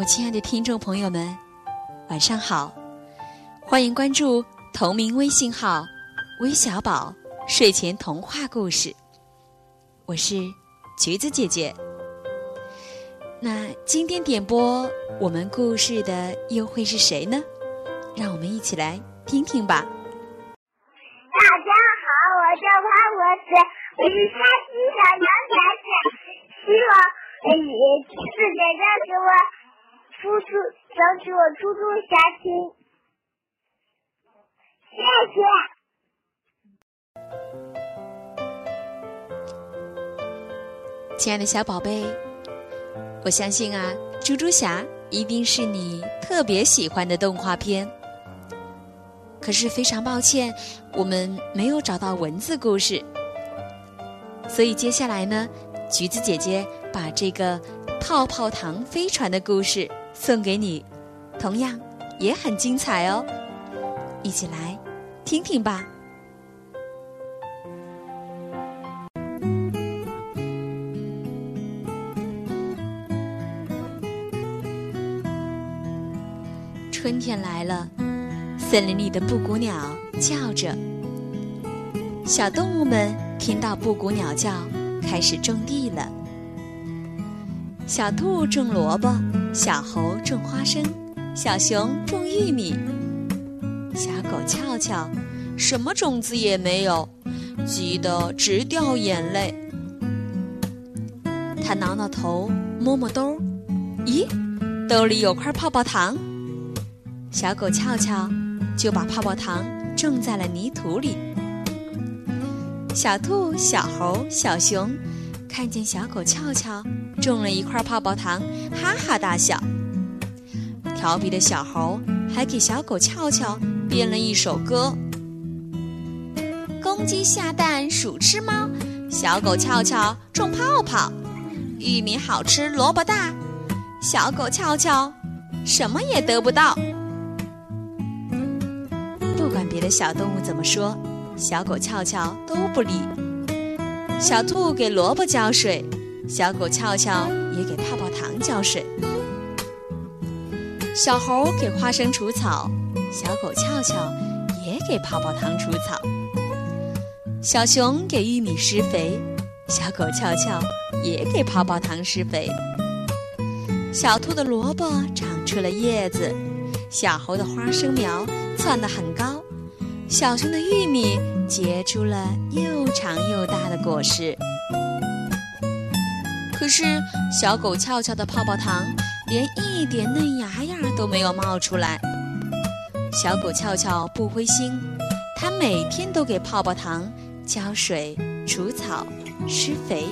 我亲爱的听众朋友们，晚上好！欢迎关注同名微信号“微小宝睡前童话故事”，我是橘子姐姐。那今天点播我们故事的又会是谁呢？让我们一起来听听吧。大家好，我叫潘博士，我是山西小杨孩子，希望你橘子姐姐给我。叔叔，想起我猪猪侠听，谢谢。亲爱的小宝贝，我相信啊，猪猪侠一定是你特别喜欢的动画片。可是非常抱歉，我们没有找到文字故事，所以接下来呢，橘子姐姐把这个泡泡糖飞船的故事。送给你，同样也很精彩哦，一起来听听吧。春天来了，森林里的布谷鸟叫着，小动物们听到布谷鸟叫，开始种地了。小兔种萝卜，小猴种花生，小熊种玉米，小狗俏俏什么种子也没有，急得直掉眼泪。他挠挠头，摸摸兜，咦，兜里有块泡泡糖。小狗俏俏就把泡泡糖种在了泥土里。小兔、小猴、小熊。看见小狗俏俏种了一块泡泡糖，哈哈大笑。调皮的小猴还给小狗俏俏编了一首歌：公鸡下蛋，鼠吃猫，小狗俏俏种泡泡，玉米好吃，萝卜大，小狗俏俏什么也得不到。不管别的小动物怎么说，小狗俏俏都不理。小兔给萝卜浇水，小狗俏俏也给泡泡糖浇水。小猴给花生除草，小狗俏俏也给泡泡糖除草。小熊给玉米施肥，小狗俏俏也给泡泡糖施肥。小兔的萝卜长出了叶子，小猴的花生苗窜得很高。小熊的玉米结出了又长又大的果实，可是小狗俏俏的泡泡糖连一点嫩芽芽都没有冒出来。小狗俏俏不灰心，它每天都给泡泡糖浇水、除草、施肥。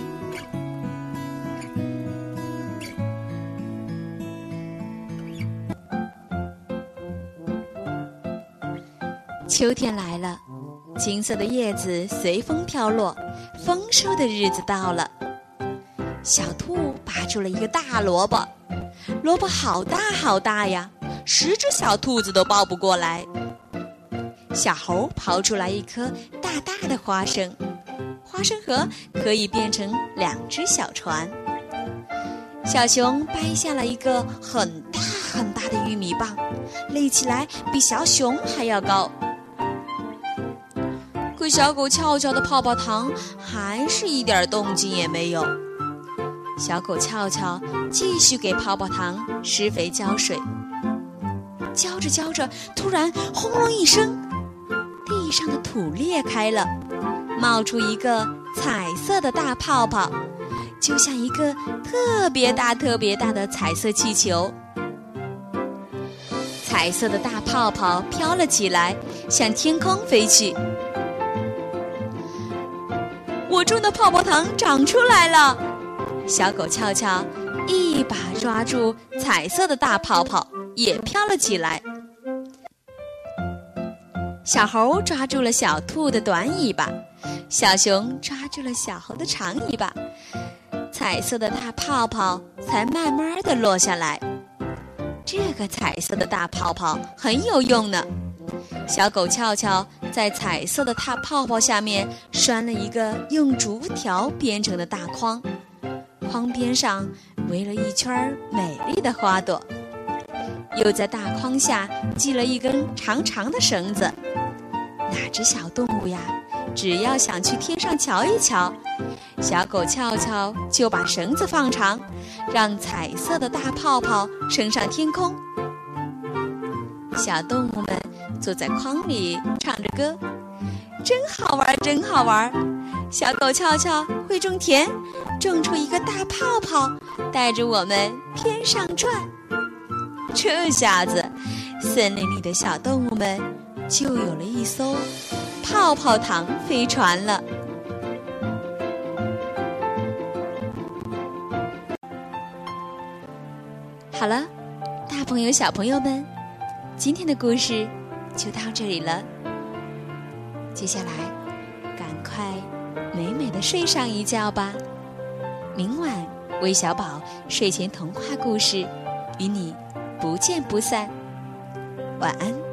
秋天来了，金色的叶子随风飘落，丰收的日子到了。小兔拔出了一个大萝卜，萝卜好大好大呀，十只小兔子都抱不过来。小猴刨出来一颗大大的花生，花生核可以变成两只小船。小熊掰下了一个很大很大的玉米棒，立起来比小熊还要高。小狗翘翘的泡泡糖还是一点动静也没有。小狗翘翘继续给泡泡糖施肥浇水，浇着浇着，突然轰隆一声，地上的土裂开了，冒出一个彩色的大泡泡，就像一个特别大、特别大的彩色气球。彩色的大泡泡飘了起来，向天空飞去。我种的泡泡糖长出来了，小狗俏俏一把抓住彩色的大泡泡，也飘了起来。小猴抓住了小兔的短尾巴，小熊抓住了小猴的长尾巴，彩色的大泡泡才慢慢的落下来。这个彩色的大泡泡很有用呢。小狗俏俏在彩色的大泡泡下面拴了一个用竹条编成的大筐，筐边上围了一圈美丽的花朵。又在大筐下系了一根长长的绳子。哪只小动物呀？只要想去天上瞧一瞧，小狗俏俏就把绳子放长，让彩色的大泡泡升上天空。小动物们坐在筐里唱着歌，真好玩，真好玩。小狗俏俏会种田，种出一个大泡泡，带着我们天上转。这下子，森林里的小动物们就有了一艘泡泡糖飞船了。好了，大朋友、小朋友们，今天的故事就到这里了。接下来，赶快美美的睡上一觉吧。明晚，魏小宝睡前童话故事与你不见不散。晚安。